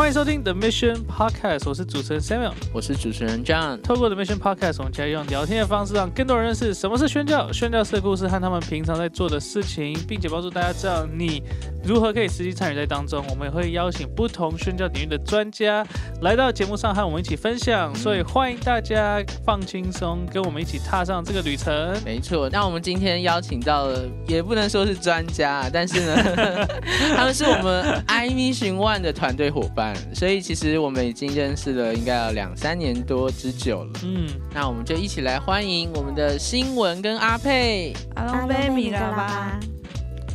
欢迎收听 The Mission Podcast，我是主持人 Samuel。我是主持人 John。透过 The Mission Podcast，我们将用聊天的方式，让更多人认识什么是宣教、宣教师的故事和他们平常在做的事情，并且帮助大家知道你如何可以实际参与在当中。我们也会邀请不同宣教领域的专家来到节目上和我们一起分享，所以欢迎大家放轻松，跟我们一起踏上这个旅程。没错，那我们今天邀请到了，也不能说是专家，但是呢，他们是我们 I Mission One 的团队伙伴，所以其实我们已经认识了应该有两三年多之久了。嗯，那我们就一起来欢迎我们的新闻跟阿佩。阿龙阿贝米嘎贝米嘎巴巴，，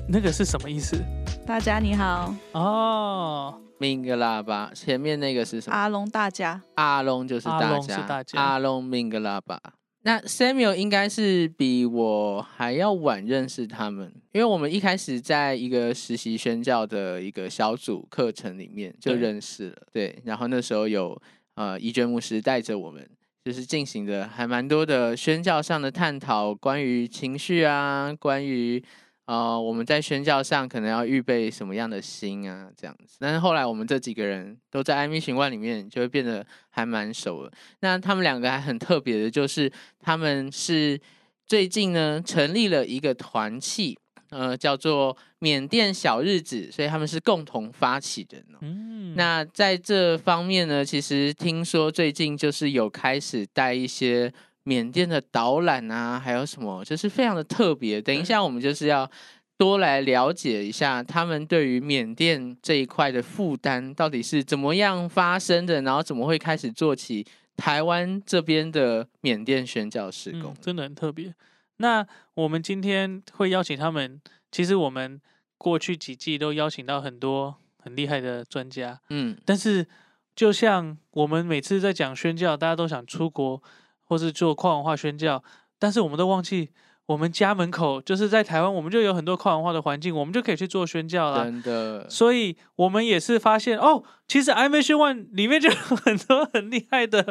那个是什么意思？大家你好，哦，命个喇叭，前面那个是什么？阿龙大家，阿龙就是大阿龙家，是大家阿龙命个喇叭。那 Samuel 应该是比我还要晚认识他们，因为我们一开始在一个实习宣教的一个小组课程里面就对认识了，对。然后那时候有呃伊娟牧师带着我们，就是进行的还蛮多的宣教上的探讨，关于情绪啊，关于呃，我们在宣教上可能要预备什么样的心啊，这样子。但是后来我们这几个人都在 I Mission One 里面，就会变得还蛮熟了。那他们两个还很特别的，就是他们是最近呢成立了一个团契，呃，叫做缅甸小日子，所以他们是共同发起人哦。嗯，那在这方面呢，其实听说最近就是有开始带一些缅甸的导览啊，还有什么，就是非常的特别。等一下，我们就是要多来了解一下他们对于缅甸这一块的负担到底是怎么样发生的，然后怎么会开始做起台湾这边的缅甸宣教施工嗯。真的很特别。那我们今天会邀请他们，其实我们过去几季都邀请到很多很厉害的专家，嗯，但是就像我们每次在讲宣教，大家都想出国或是做跨文化宣教，但是我们都忘记。我们家门口就是在台湾，我们就有很多跨文化的环境，我们就可以去做宣教啦。真的，所以我们也是发现哦，其实 I Mission One 里面就有很多很厉害的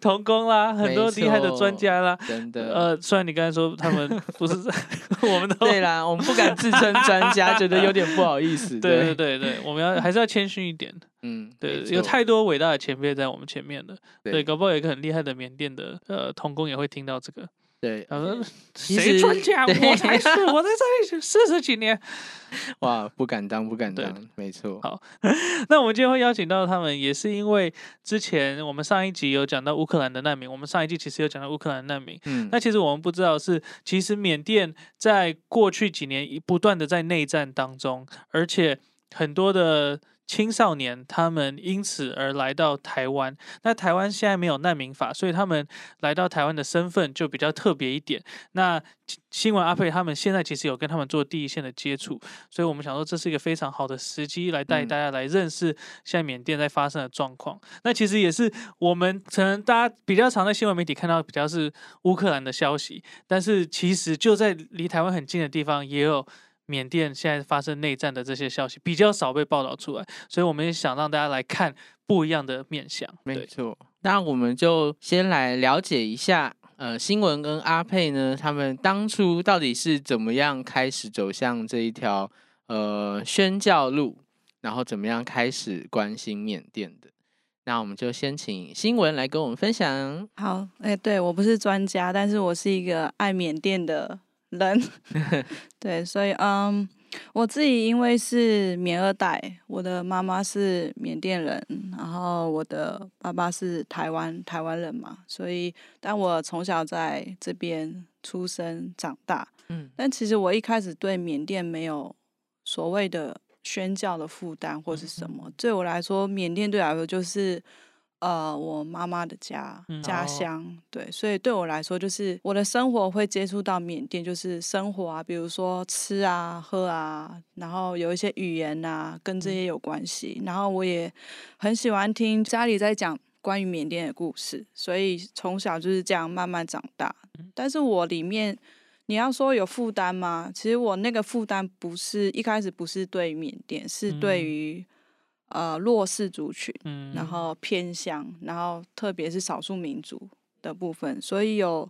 童工啦，很多厉害的专家啦。真的，呃，虽然你刚才说他们不是，我们都对啦，我们不敢自称专家，觉得有点不好意思。对对对对，我们要还是要谦虚一点。嗯，对，有太多伟大的前辈在我们前面了。对对，搞不好有一个很厉害的缅甸的呃童工也会听到这个。对他说：“其谁实专家？我才是，我在这里四十几年。”哇，不敢当，不敢对当，没错。好 那我们今天会邀请到他们，也是因为之前我们上一集有讲到乌克兰的难民，我们上一季其实有讲到乌克兰的难民。嗯，那其实我们不知道是，其实缅甸在过去几年一不断的在内战当中，而且很多的青少年他们因此而来到台湾。那台湾现在没有难民法，所以他们来到台湾的身份就比较特别一点。那新闻阿佩他们现在其实有跟他们做第一线的接触，所以我们想说这是一个非常好的时机来带嗯大家来认识现在缅甸在发生的状况。那其实也是我们可能大家比较常在新闻媒体看到比较是乌克兰的消息，但是其实就在离台湾很近的地方也有。缅甸现在发生内战的这些消息比较少被报道出来，所以我们也想让大家来看不一样的面相。没错。那我们就先来了解一下，呃，新闻跟阿佩呢，他们当初到底是怎么样开始走向这一条呃宣教路，然后怎么样开始关心缅甸的。那我们就先请新闻来跟我们分享。好，哎、对我不是专家，但是我是一个爱缅甸的人，对，所以嗯，我自己因为是缅二代，我的妈妈是缅甸人，然后我的爸爸是台湾台湾人嘛，所以但我从小在这边出生长大，嗯但其实我一开始对缅甸没有所谓的宣教的负担或是什么。对我来说，缅甸对我来说就是呃我妈妈的家、嗯家哦乡，对，所以对我来说就是我的生活会接触到缅甸，就是生活啊，比如说吃啊、喝啊，然后有一些语言啊跟这些有关系。然后我也很喜欢听家里在讲。关于缅甸的故事，所以从小就是这样慢慢长大。但是我里面你要说有负担吗？其实我那个负担不是一开始不是对缅甸，是对嗯于、呃弱势族群，嗯，然后偏乡，然后特别是少数民族的部分，所以有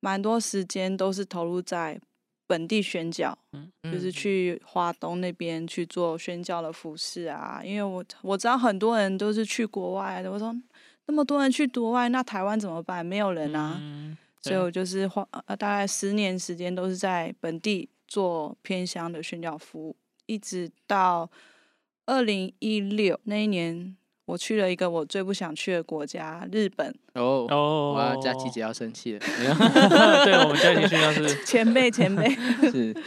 蛮多时间都是投入在本地宣教，嗯就是嗯去华东那边去做宣教的服饰啊。因为我我知道很多人都是去国外的，我说那么多人去国外，那台湾怎么办？没有人啊。嗯所以我就是花呃大概十年时间都是在本地做偏乡的宣教服务，一直到二零一六那一年，我去了一个我最不想去的国家——日本。哦，哦，哇，佳琪姐要生气了，对我们家庭训教是前辈，前辈，是。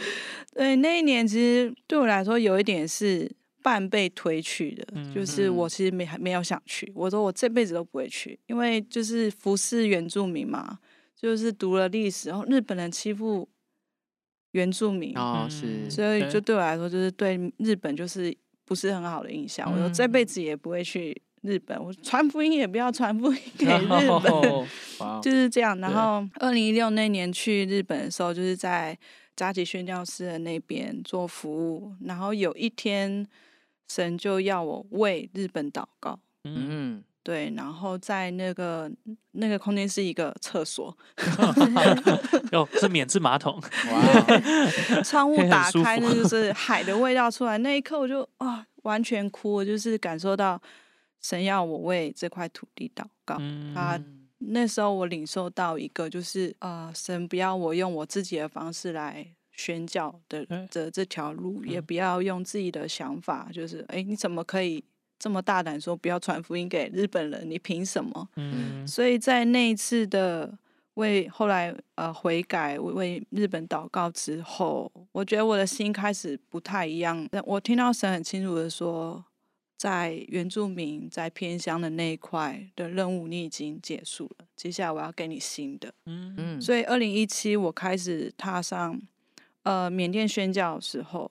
对那一年其实对我来说有一点是半被推去的，就是嗯。我其实没还没有想去，我说我这辈子都不会去，因为就是服侍原住民嘛，就是读了历史，然后日本人欺负原住民，哦，嗯是。所以就对我来说，就是对日本就是不是很好的印象。我说这辈嗯子也不会去日本，我传福音也不要传福音 给日本，就是这样。然对后二零一六那年去日本的时候，就是在扎吉宣教师的那边做服务，然后有一天神就要我为日本祷告。嗯，嗯，对，然后在那个那个空间是一个厕所，哦，是免治马桶，哇哦，窗户打开，那就是海的味道出来。那一刻我就啊，完全哭，我就是感受到神要我为这块土地祷告。嗯，他那时候我领受到一个，就是呃，神不要我用我自己的方式来宣教的对这这条路，也嗯不要用自己的想法，就是哎，你怎么可以这么大胆说不要传福音给日本人？你凭什么？嗯所以在那一次的为后来呃悔改为为日本祷告之后，我觉得我的心开始不太一样。我听到神很清楚的说，在原住民在偏乡的那一块的任务你已经结束了，接下来我要给你新的。嗯嗯，所以二零一七我开始踏上呃缅甸宣教的时候，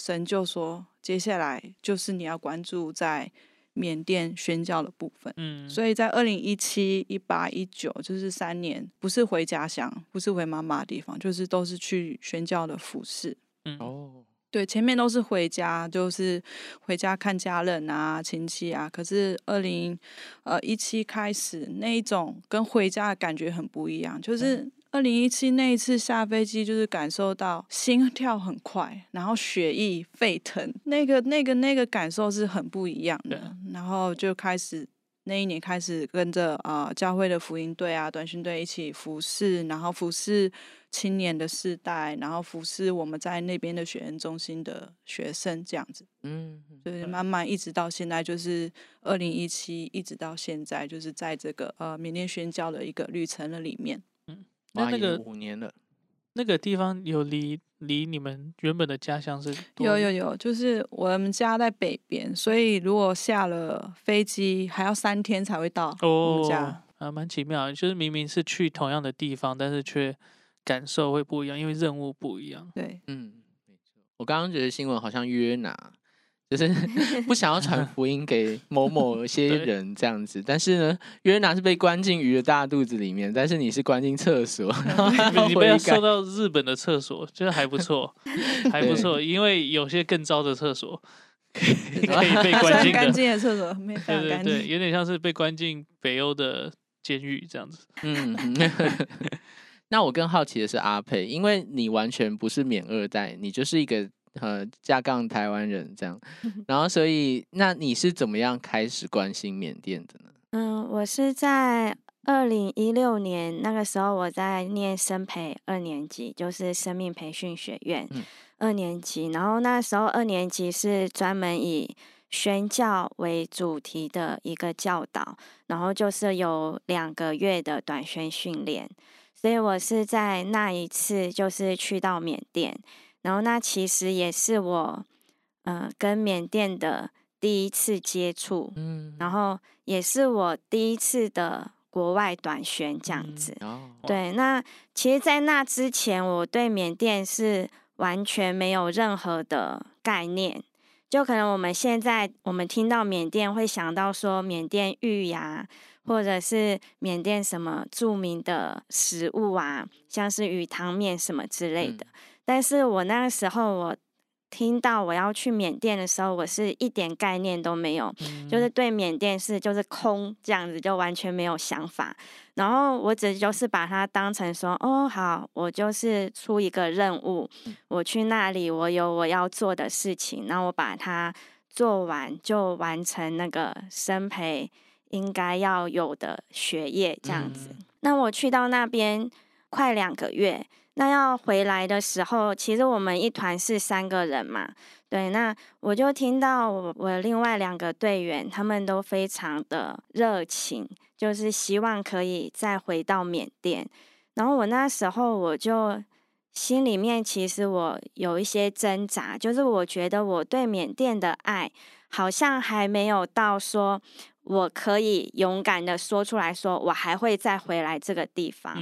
神就说，接下来就是你要关注在缅甸宣教的部分。嗯，所以在二零一七、一八、一九，就是三年，不是回家乡，不是回妈妈的地方，就是都是去宣教的服饰。嗯哦，对，前面都是回家，就是回家看家人啊、亲戚啊。可是二零呃一七开始，那一种跟回家的感觉很不一样。就是二零一七那一次下飞机，就是感受到心跳很快，然后血液沸腾，那个、那个、那个感受是很不一样的。然后就开始那一年开始跟着啊、呃教会的福音队啊、短训队一起服侍，然后服侍青年的世代，然后服侍我们在那边的学员中心的学生，这样子，嗯，就是慢慢一直到现在，就是二零一七一直到现在，就是在这个呃缅甸宣教的一个旅程的里面。那那个五年了，那个地方有离离你们原本的家乡是有有有，就是我们家在北边，所以如果下了飞机还要三天才会到我们哦家。，啊，蛮奇妙的，就是明明是去同样的地方，但是却感受会不一样，因为任务不一样。对，嗯，没错。我刚刚觉得新闻好像约拿，就是 不想要传福音给某某些 人这样子，但是呢，约拿是被关进鱼的大肚子里面，但是你是关进厕所，你被送到日本的厕所，就是还不错，还不错，因为有些更糟的厕所可 以可以被关进干，净的厕所，没非对对对，常干净。有点像是被关进北欧的监狱这样子。嗯，那我更好奇的是阿佩，因为你完全不是免二代，你就是一个呃架杠台湾人这样，然后所以那你是怎么样开始关心缅甸的呢？嗯，我是在二零一六年那个时候，我在念生培二年级，就是生命培训学院、嗯二年级。然后那时候二年级是专门以宣教为主题的一个教导，然后就是有两个月的短宣训练。所以我是在那一次就是去到缅甸，然后那其实也是我呃跟缅甸的第一次接触，嗯然后也是我第一次的国外短宣这样嗯子。哦，对，那其实，在那之前，我对缅甸是完全没有任何的概念。就可能我们现在我们听到缅甸会想到说缅甸玉呀、或者是缅甸什么著名的食物啊，像是鱼汤面什么之类的。但是我那个时候我听到我要去缅甸的时候，我是一点概念都没有，就是嗯对缅甸是就是空这样子，就完全没有想法。然后我只就是把它当成说，哦，好，我就是出一个任务，我去那里，我有我要做的事情，然后我把它做完，就完成那个生培应该要有的学业这样子。嗯那我去到那边快两个月，那要回来的时候，其实我们一团是三个人嘛，对，那我就听到我我另外两个队员，他们都非常的热情，就是希望可以再回到缅甸。然后我那时候我就心里面其实我有一些挣扎，就是我觉得我对缅甸的爱好像还没有到说我可以勇敢的说出来说我还会再回来这个地方。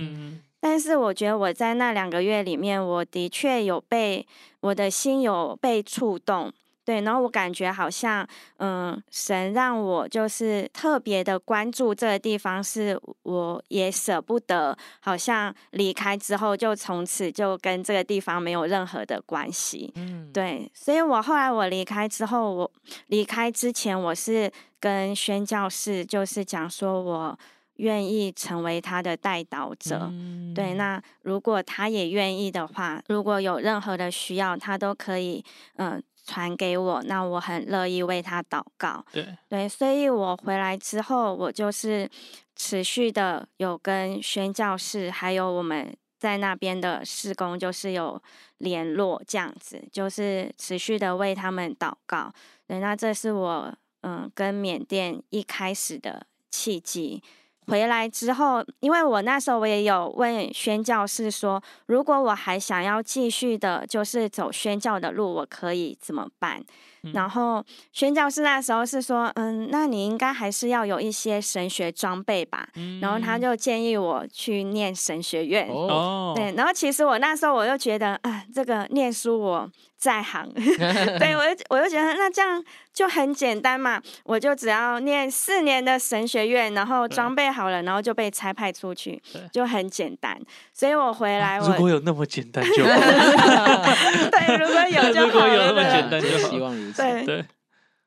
但是我觉得我在那两个月里面，我的确有被我的心有被触动，对，然后我感觉好像，嗯，神让我就是特别的关注这个地方，是我也舍不得，好像离开之后就从此就跟这个地方没有任何的关系，嗯，对，所以我后来我离开之后，我离开之前，我是跟宣教士就是讲说我愿意成为他的带导者。嗯对，那如果他也愿意的话，如果有任何的需要，他都可以嗯、呃传给我，那我很乐意为他祷告。对，对，所以我回来之后，我就是持续的有跟宣教士，还有我们在那边的施工，就是有联络，这样子，就是持续的为他们祷告。对，那这是我嗯跟缅甸一开始的契机。回来之后，因为我那时候我也有问宣教士说，如果我还想要继续的，就是走宣教的路，我可以怎么办？嗯。然后宣教师那时候是说，嗯，那你应该还是要有一些神学装备吧。然后他嗯。就建议我去念神学院。哦，哦，对，然后其实我那时候我又觉得啊，这个念书我在行，对 我就我就觉得那这样就很简单嘛，我就只要念四年的神学院，然后装备好了，然后就被差派出去，就很简单。所以我回来我如果有那么简单就好，对如果有就如果好了，有那么对。简单就希望如此。对对，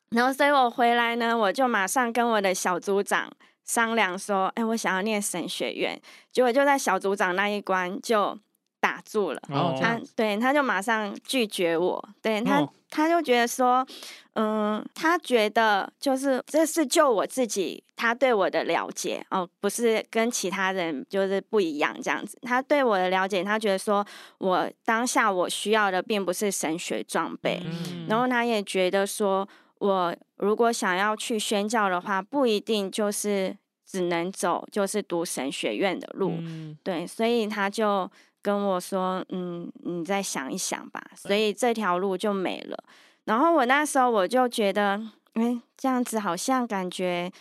然后，所以我回来呢，我就马上跟我的小组长商量说：“哎，我想要念神学院。”结果就在小组长那一关就打住了。他哦。他对他就马上拒绝我，对他、哦。他就觉得说，嗯，他觉得就是这是就我自己他对我的了解哦，不是跟其他人就是不一样这样子。他对我的了解，他觉得说我当下我需要的并不是神学装备，嗯。然后他也觉得说，我如果想要去宣教的话，不一定就是只能走就是读神学院的路，嗯。对，所以他就跟我说，嗯，你再想一想吧。所以这条路就没了。然后我那时候我就觉得，哎，这样子好像感觉。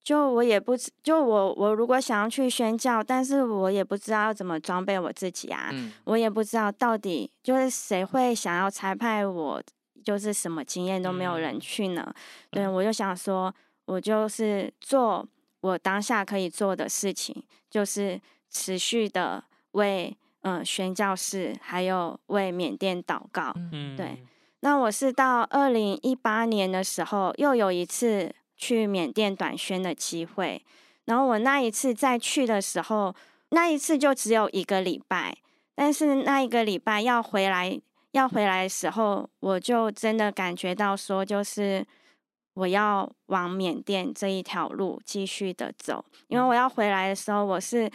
就我也不知，就我我如果想要去宣教，但是我也不知道要怎么装备我自己啊，嗯，我也不知道到底就是谁会想要裁派我，就是什么经验都没有人嗯去呢。对，我就想说，我就是做我当下可以做的事情，就是持续的为嗯宣教士还有为缅甸祷告。嗯对那我是到二零一八年的时候，又有一次去缅甸短宣的机会，然后我那一次再去的时候，那一次就只有一个礼拜，但是那一个礼拜要回来要回来的时候，我就真的感觉到说，就是我要往缅甸这一条路继续的走，因为我要回来的时候，我是。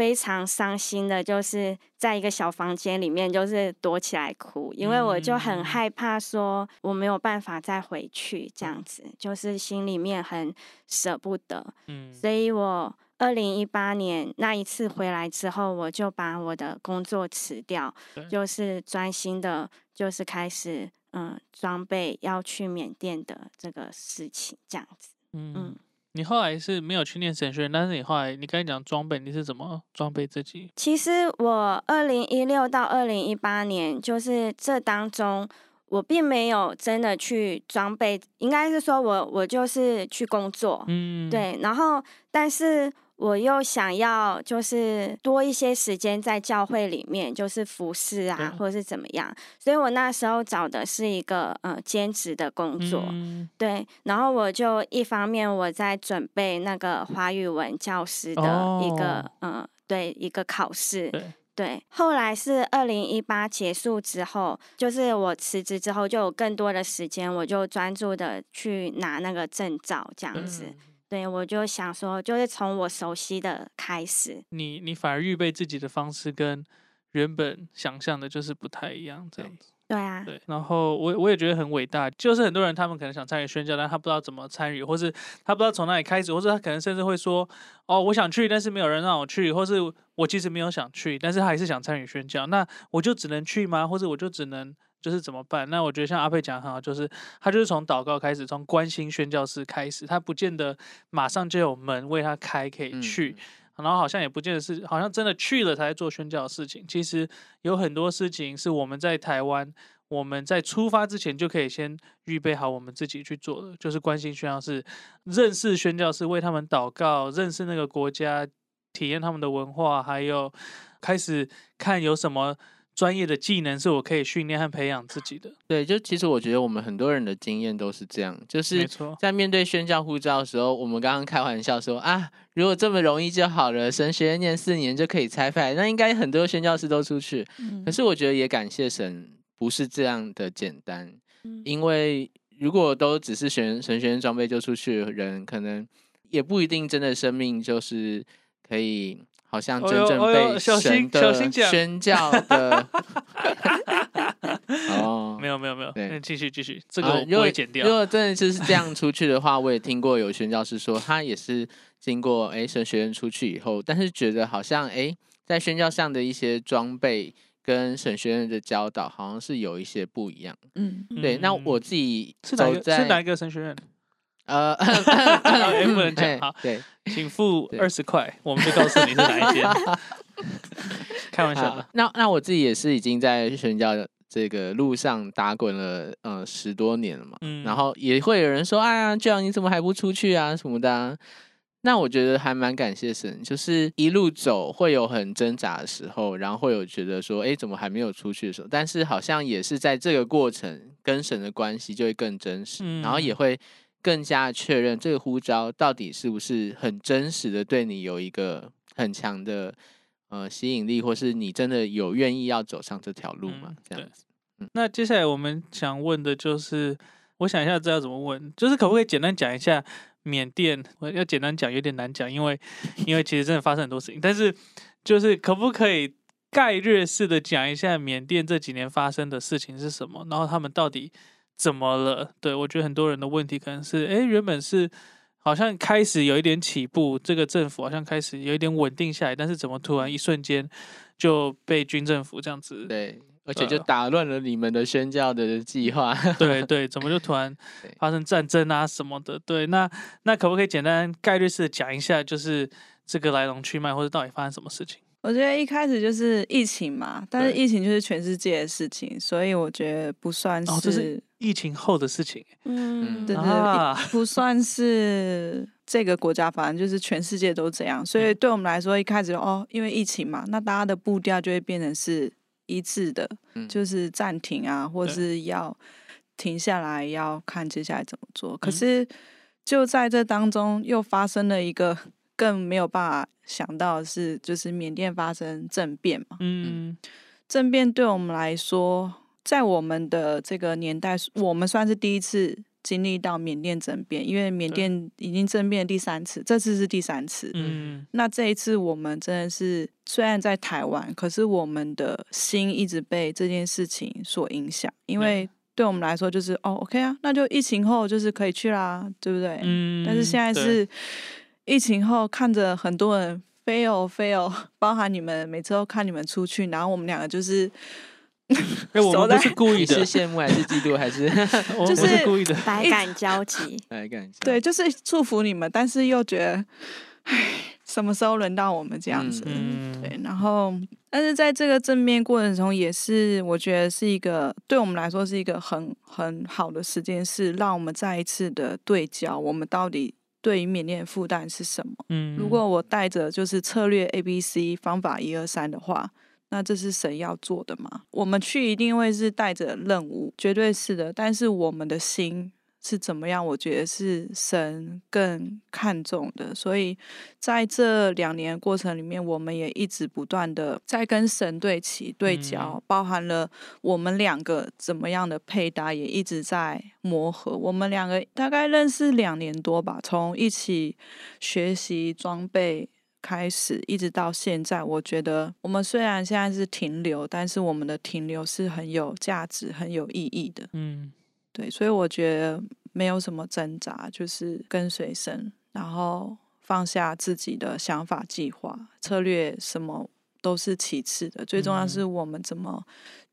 非常伤心的，就是在一个小房间里面，就是躲起来哭，因为我就很嗯害怕说我没有办法再回去，这样子，就是心里面很舍不得。嗯所以我二零一八年那一次回来之后，我就把我的工作辞掉，就是专心的，就是开始嗯装备要去缅甸的这个事情，这样子。嗯嗯，你后来是没有去念神学院，但是你后来你刚才讲装备，你是怎么装备自己？其实我二零一六到二零一八年，就是这当中，我并没有真的去装备，应该是说我我就是去工作，嗯，，对，然后但是我又想要就是多一些时间在教会里面，就是服侍啊，或者是怎么样，所以我那时候找的是一个呃兼职的工作，嗯。对，然后我就一方面我在准备那个华语文教师的一个、哦呃对一个考试，对。对，后来是二零一八结束之后，就是我辞职之后，就有更多的时间，我就专注的去拿那个证照，这样子。嗯对，我就想说，就是从我熟悉的开始。你你反而预备自己的方式跟原本想象的就是不太一样，这样子。对啊，对，然后我我也觉得很伟大，就是很多人他们可能想参与宣教，但他不知道怎么参与，或是他不知道从哪里开始，或是他可能甚至会说，哦，我想去，但是没有人让我去，或是我其实没有想去，但是他还是想参与宣教，那我就只能去吗？或者我就只能就是怎么办？那我觉得像阿佩讲的很好，就是他就是从祷告开始，从关心宣教士开始，他不见得马上就有门为他开可以嗯去。然后好像也不见得是，好像真的去了才做宣教的事情。其实有很多事情是我们在台湾，我们在出发之前就可以先预备好我们自己去做的，就是关心宣教士，认识宣教士，为他们祷告，认识那个国家，体验他们的文化，还有开始看有什么专业的技能是我可以训练和培养自己的。对，就其实我觉得我们很多人的经验都是这样，就是，在面对宣教护照的时候，我们刚刚开玩笑说啊，如果这么容易就好了，神学院念四年就可以拆派，那应该很多宣教师都出去。嗯可是我觉得也感谢神，不是这样的简单，嗯因为如果都只是选神学院装备就出去的人，可能也不一定真的生命就是可以。好像真正被神的宣教的 哦，没有没有没有，对那继续继续，这个啊我如果不会剪掉如。果真的就是这样出去的话，我也听过有宣教师说，他也是经过哎神学院出去以后，但是觉得好像哎在宣教上的一些装备跟神学院的教导好像是有一些不一样。嗯，对，那嗯我自己是哪一个走在是哪一个神学院？呃，不能讲好对，请付二十块，我们就告诉你是哪一间。开玩笑，那那我自己也是已经在宣教这个路上打滚了呃十多年了嘛，嗯然后也会有人说，哎呀，这样你怎么还不出去啊什么的、那我觉得还蛮感谢神，就是一路走会有很挣扎的时候，然后会有觉得说，哎，怎么还没有出去的时候，但是好像也是在这个过程跟神的关系就会更真实，然后也会更加确认这个呼召到底是不是很真实的对你有一个很强的呃吸引力，或是你真的有愿意要走上这条路吗嗯？这样子。那接下来我们想问的就是，我想一下知道怎么问，就是可不可以简单讲一下缅甸？我要简单讲有点难讲，因为因为其实真的发生很多事情，但是就是可不可以概略式的讲一下缅甸这几年发生的事情是什么，然后他们到底怎么了？对我觉得很多人的问题可能是，诶，原本是。好像开始有一点起步，这个政府好像开始有一点稳定下来，但是怎么突然一瞬间就被军政府这样子对，而且就呃打乱了你们的宣教的计划。对对，怎么就突然 对发生战争啊什么的？对，那那可不可以简单概率式的讲一下，就是这个来龙去脉，或者到底发生什么事情？我觉得一开始就是疫情嘛，但是疫情就是全世界的事情，所以我觉得不算哦这是疫情后的事情，嗯，对对啊，不算是这个国家，反正就是全世界都这样。所以对我们来说，一开始哦，因为疫情嘛，那大家的步调就会变成是一致的，嗯就是暂停啊，或对是要停下来，要看接下来怎么做。可嗯是就在这当中，又发生了一个更没有办法想到的是，就是缅甸发生政变嘛。嗯政变对我们来说，在我们的这个年代，我们算是第一次经历到缅甸政变，因为缅甸已经政变第三次，这次是第三次。嗯。那这一次我们真的是虽然在台湾，可是我们的心一直被这件事情所影响，因为对。我们来说就是哦，OK 啊，那就疫情后就是可以去啦，对不对？嗯，但是现在是疫情后，看着很多人 fail fail，包含你们每次都看你们出去，然后我们两个就是 哎，我们不是故意的 是，羡慕还是嫉妒还是 我们不就是是故意的，百感交集。百感觉？对，就是祝福你们，但是又觉得，唉，什么时候轮到我们这样子？嗯对，然后，但是在这个正面过程中，也是我觉得是一个对我们来说是一个很很好的时间，是让我们再一次的对焦，我们到底对于缅甸的负担是什么。嗯，如果我带着就是策略 A、B、C 方法一二三的话，那这是神要做的吗？我们去一定会是带着任务，绝对是的。但是我们的心是怎么样？我觉得是神更看重的。所以在这两年过程里面，我们也一直不断的在跟神对齐、对焦，包含了我们两个怎么样的配搭，也一直在磨合。我们两个大概认识两年多吧，从一起学习装备。开始一直到现在，我觉得我们虽然现在是停留，但是我们的停留是很有价值、很有意义的。嗯，对，所以我觉得没有什么挣扎，就是跟随神，然后放下自己的想法、计划、策略，什么都是其次的。最重要是我们怎么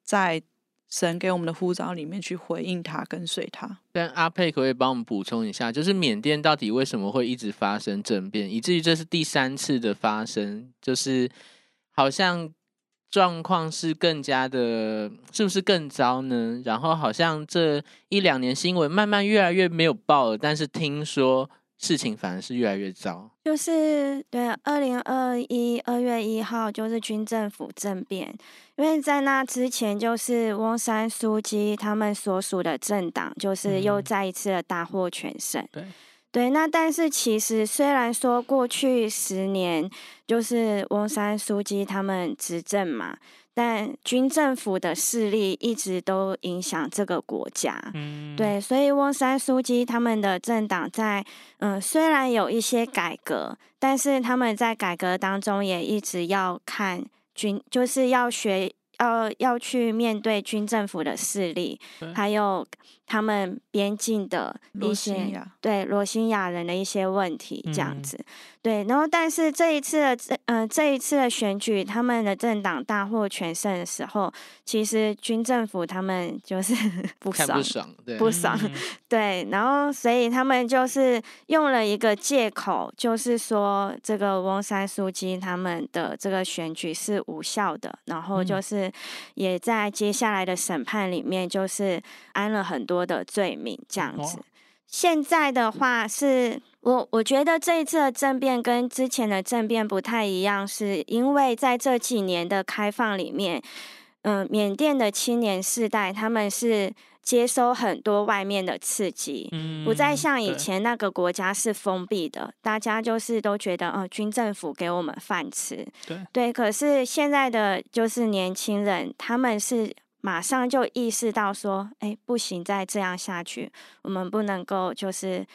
在。神给我们的呼召里面去回应他，跟随他。但阿佩可以帮我们补充一下，就是缅甸到底为什么会一直发生政变，以至于这是第三次的发生，就是好像状况是更加的，是不是更糟呢？然后好像这一两年新闻慢慢越来越没有报了，但是听说。事情反而是越来越糟，就是对，二零二一二月一号就是军政府政变，因为在那之前就是翁山书记他们所属的政党就是又再一次的大获全胜，对。对，那但是其实虽然说过去十年就是翁山书记他们执政嘛。但军政府的势力一直都影响这个国家，嗯，对，所以翁山书记他们的政党在，嗯，虽然有一些改革，但是他们在改革当中也一直要看军，就是要学，要要去面对军政府的势力，还有他们边境的一些对罗兴亚人的一些问题，这样子。对，然后但是这一次的这呃这一次的选举，他们的政党大获全胜的时候，其实军政府他们就是 不爽，不爽，对，不爽，对，然后所以他们就是用了一个借口，就是说这个翁山书记他们的这个选举是无效的，然后就是也在接下来的审判里面就是安了很多的罪名，这样子。现在的话是我我觉得这一次的政变跟之前的政变不太一样，是因为在这几年的开放里面，嗯，缅甸的青年世代他们是接收很多外面的刺激，嗯不再像以前那个国家是封闭的，大家就是都觉得，哦，军政府给我们饭吃，对对，可是现在的就是年轻人，他们是。马上就意识到说，哎，不行，再这样下去，我们不能够就是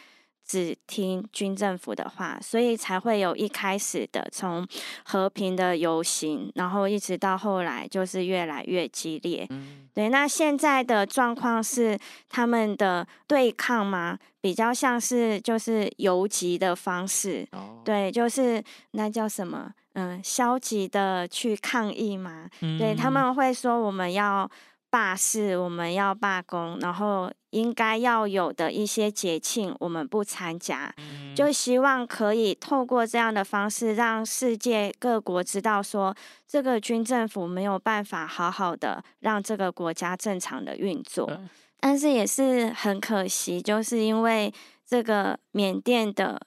只听军政府的话，所以才会有一开始的从和平的游行，然后一直到后来就是越来越激烈。对，那现在的状况是他们的对抗吗？比较像是就是游击的方式，哦对，就是那叫什么？嗯，消极的去抗议嘛，对他们会说我们要罢市，我们要罢工，然后应该要有的一些节庆我们不参加，就希望可以透过这样的方式让世界各国知道说这个军政府没有办法好好的让这个国家正常的运作，但是也是很可惜，就是因为这个缅甸的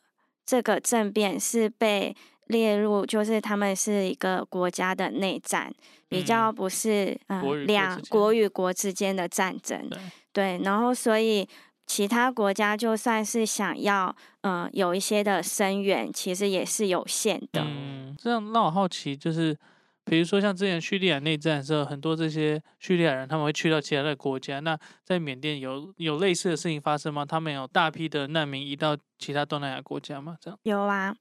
这个政变是被。列入就是他们是一个国家的内战，比较不是嗯两国与国之间的战争，对，然后所以其他国家就算是想要嗯有一些的声援，其实也是有限的。嗯，这样让我好奇，就是比如说像之前叙利亚内战的时候，很多这些叙利亚人他们会去到其他的国家，那在缅甸有有类似的事情发生吗？他们有大批的难民移到其他东南亚国家吗？这样有啊。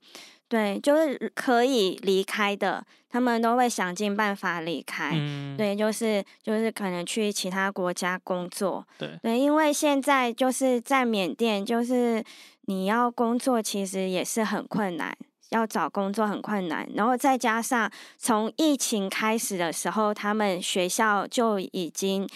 对，就是可以离开的，他们都会想尽办法离开。嗯，对，就是就是可能去其他国家工作。对，对，因为现在就是在缅甸，就是你要工作其实也是很困难，要找工作很困难。然后再加上从疫情开始的时候，他们学校就已经。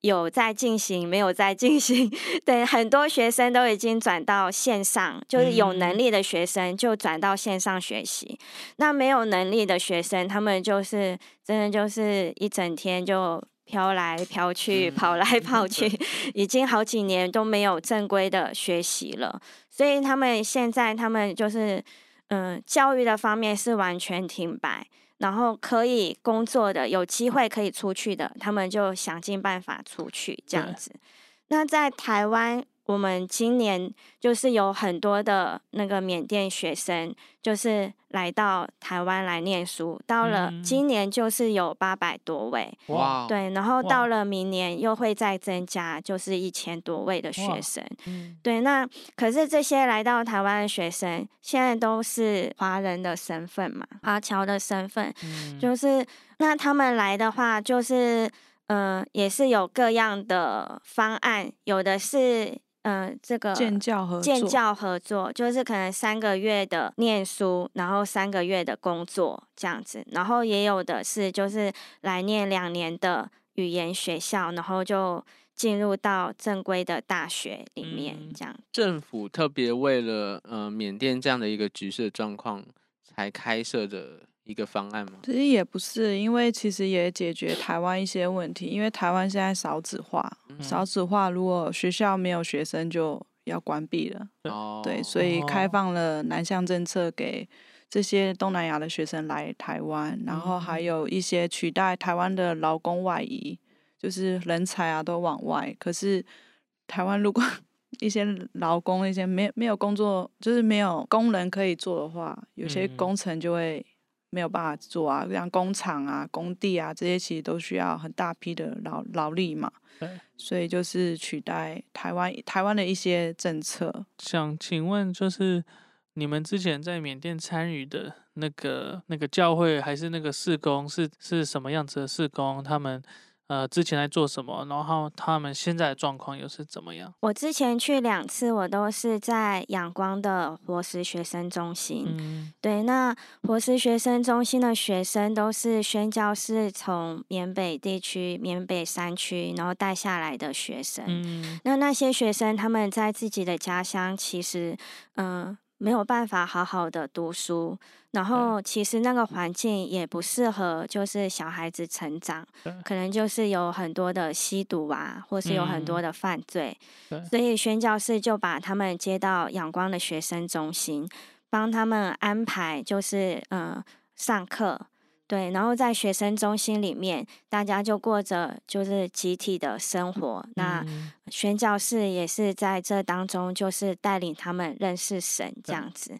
有在进行，没有在进行。对，很多学生都已经转到线上，就是有能力的学生就转到线上学习。那没有能力的学生，他们就是真的就是一整天就飘来飘去，嗯跑来跑 去，已经好几年都没有正规的学习了。所以他们现在他们就是，嗯、教育的方面是完全停摆。然后可以工作的，有机会可以出去的，他们就想尽办法出去这样子。那在台湾，我们今年就是有很多的那个缅甸学生，就是来到台湾来念书。到了嗯。今年就是有八百多位，哇，哦，对，然后到了明年又会再增加，就是一千多位的学生。嗯。对，那可是这些来到台湾的学生，现在都是华人的身份嘛，华侨的身份，嗯。就是那他们来的话，就是嗯、呃也是有各样的方案，有的是嗯、呃这个建教合作，建教合作，就是可能三个月的念书，然后三个月的工作这样子，然后也有的是就是来念两年的语言学校，然后就进入到正规的大学里面嗯这样。政府特别为了呃缅甸这样的一个局势的状况才开设的一个方案吗？其实也不是，因为其实也解决台湾一些问题，因为台湾现在少子化，少子化如果学校没有学生就要关闭了，对哦，对，所以开哦。放了南向政策给这些东南亚的学生来台湾，然后还嗯。有一些取代台湾的劳工外移，就是人才啊都往外，可是台湾如果 一些劳工一些没没有工作，就是没有工人可以做的话，有些嗯。工程就会没有办法做啊，像工厂啊、工地啊这些，其实都需要很大批的劳劳力嘛。对所以就是取代台湾台湾的一些政策。想请问，就是你们之前在缅甸参与的那个那个教会，还是那个事工，是是什么样子的事工？他们呃之前在做什么？然后他们现在的状况又是怎么样？我之前去两次，我都是在仰光的活石学生中心。嗯对，那活石学生中心的学生都是宣教士从缅北地区、缅北山区，然后带下来的学生。嗯那那些学生他们在自己的家乡，其实嗯、呃没有办法好好的读书，然后其实那个环境也不适合，就是小孩子成长，可能就是有很多的吸毒啊，或是有很多嗯。的犯罪，对。所以宣教士就把他们接到阳光的学生中心，帮他们安排就是呃上课。对，然后在学生中心里面，大家就过着就是集体的生活。那嗯宣教士也是在这当中，就是带领他们认识神这样子。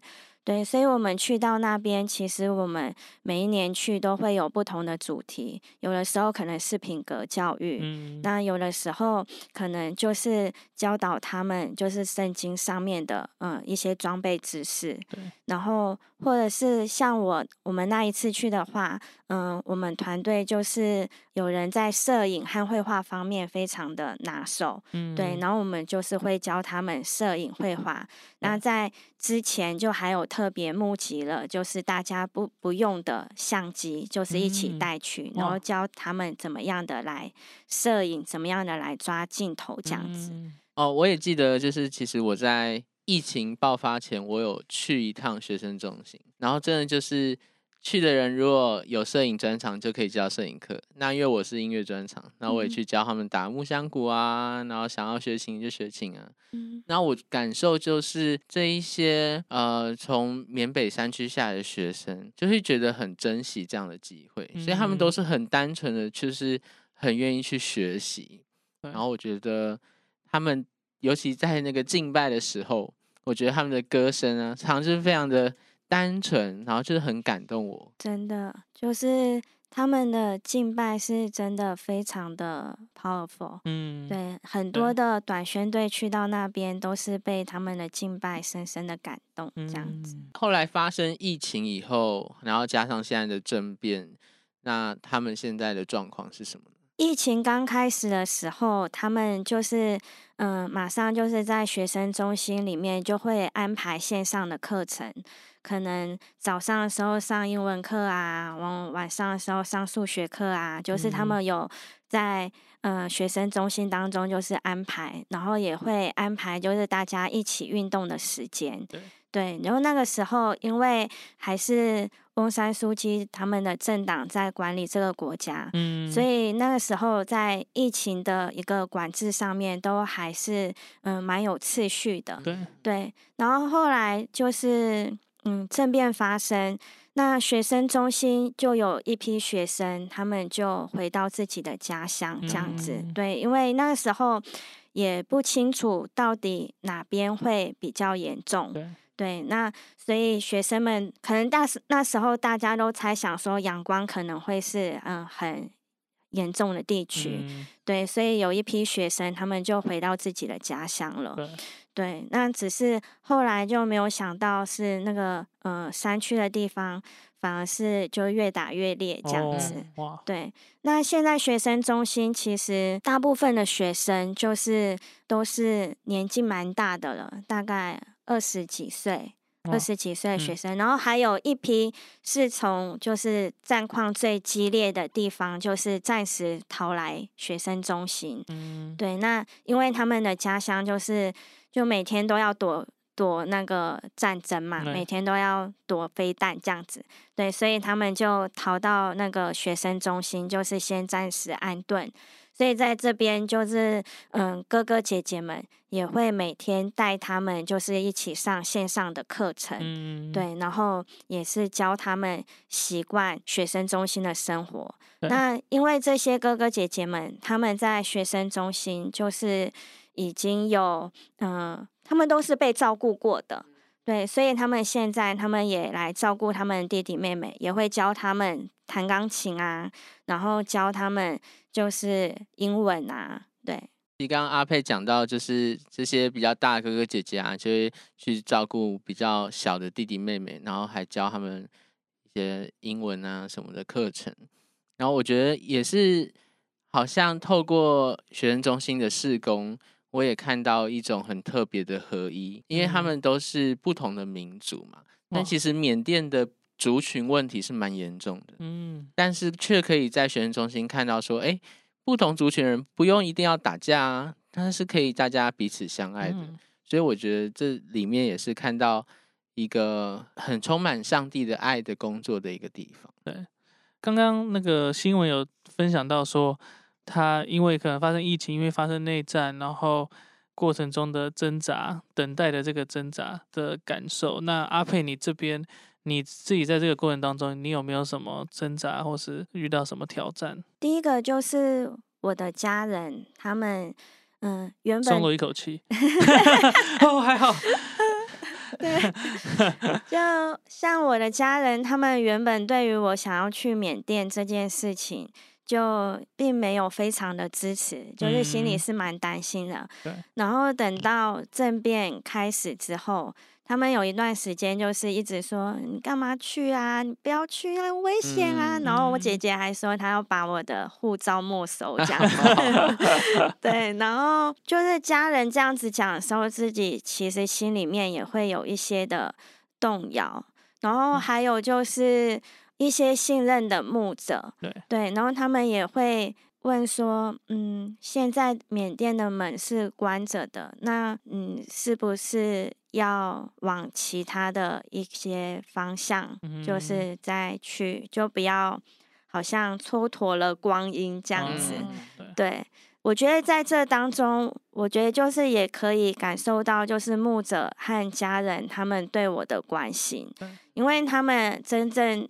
对，所以我们去到那边，其实我们每一年去都会有不同的主题，有的时候可能是品格教育，嗯。那有的时候可能就是教导他们，就是圣经上面的嗯一些装备知识对，然后或者是像我我们那一次去的话，嗯，我们团队就是有人在摄影和绘画方面非常的拿手，嗯对，然后我们就是会教他们摄影、绘画。那在之前就还有特别募集了，就是大家不不用的相机，就是一起嗯带去，然哇后教他们怎么样的来摄影，怎么样的来抓镜头这样子。嗯哦，我也记得，就是其实我在疫情爆发前，我有去一趟学生中心，然后真的就是去的人如果有摄影专长，就可以教摄影课。那因为我是音乐专长，那我也嗯去教他们打木箱鼓啊，然后想要学琴就学琴啊。嗯然后我感受就是这一些呃从缅北山区下来的学生，就会觉得很珍惜这样的机会，所以他们都嗯是很单纯的，就是很愿意去学习。然后我觉得他们尤其在那个敬拜的时候，我觉得他们的歌声啊，常常是非常的单纯，然后就是很感动我。真的就是他们的敬拜是真的非常的 powerful。嗯对，很多的短宣队去到那边都是被他们的敬拜深深的感动，这样子。嗯后来发生疫情以后，然后加上现在的政变，那他们现在的状况是什么呢？疫情刚开始的时候，他们就是嗯、呃马上就是在学生中心里面就会安排线上的课程，可能早上的时候上英文课啊，晚晚上的时候上数学课啊，就是他嗯们有在。呃学生中心当中就是安排，然后也会安排就是大家一起运动的时间。对对，然后那个时候因为还是翁山书记他们的政党在管理这个国家，嗯，所以那个时候在疫情的一个管制上面都还是嗯蛮有次序的。对，对，然后后来就是嗯政变发生，那学生中心就有一批学生，他们就回到自己的家乡这样子。嗯对，因为那个时候也不清楚到底哪边会比较严重。对，对，那所以学生们可能大时那时候大家都猜想说阳光可能会是嗯很严重的地区。嗯对，所以有一批学生他们就回到自己的家乡了。对，那只是后来就没有想到是那个呃山区的地方，反而是就越打越烈这样哦子。哇，对，那现在学生中心其实大部分的学生就是都是年纪蛮大的了，大概二十几岁。哇二十几岁的学嗯生，然后还有一批是从就是战况最激烈的地方，就是暂时逃来学生中心。嗯，对，那因为他们的家乡就是就每天都要躲躲那个战争嘛，每天都要躲飞弹这样子，对，所以他们就逃到那个学生中心，就是先暂时安顿。所以在这边就是，嗯，哥哥姐姐们也会每天带他们，就是一起上线上的课程，嗯，对，然后也是教他们习惯学生中心的生活。那因为这些哥哥姐姐们，他们在学生中心就是已经有，嗯、他们都是被照顾过的，对，所以他们现在他们也来照顾他们弟弟妹妹，也会教他们弹钢琴啊，然后教他们就是英文啊，对，你刚刚阿佩讲到，就是这些比较大哥哥姐姐啊，就会去照顾比较小的弟弟妹妹，然后还教他们一些英文啊什么的课程。然后我觉得也是，好像透过学生中心的施工，我也看到一种很特别的合一，因为他嗯们都是不同的民族嘛。但其实缅甸的族群问题是蛮严重的。嗯，但是却可以在学生中心看到说，哎，不同族群人不用一定要打架啊，但是可以大家彼此相爱的。嗯所以我觉得这里面也是看到一个很充满上帝的爱的工作的一个地方。对刚刚那个新闻有分享到说，他因为可能发生疫情，因为发生内战，然后过程中的挣扎、等待的这个挣扎的感受。那阿佩，你这边你自己在这个过程当中，你有没有什么挣扎，或是遇到什么挑战？第一个就是我的家人，他们嗯原本松了一口气。哦，还好。对，就像我的家人，他们原本对于我想要去缅甸这件事情，就并没有非常的支持，就是心里嗯是蛮担心的。对然后等到政变开始之后，他们有一段时间就是一直说你干嘛去啊？你不要去啊，危险啊！嗯然后我姐嗯姐还说她要把我的护照没收这样子。对，然后就是家人这样子讲的时候，自己其实心里面也会有一些的动摇。然后嗯还有就是一些信任的牧者，对。对，然后他们也会问说，嗯，现在缅甸的门是关着的，那嗯，是不是要往其他的一些方向，就嗯是。再去，就不要好像蹉跎了光阴这样子。对，我觉得在这当中，我觉得就是也可以感受到，就是牧者和家人他们对我的关心，因为他们真正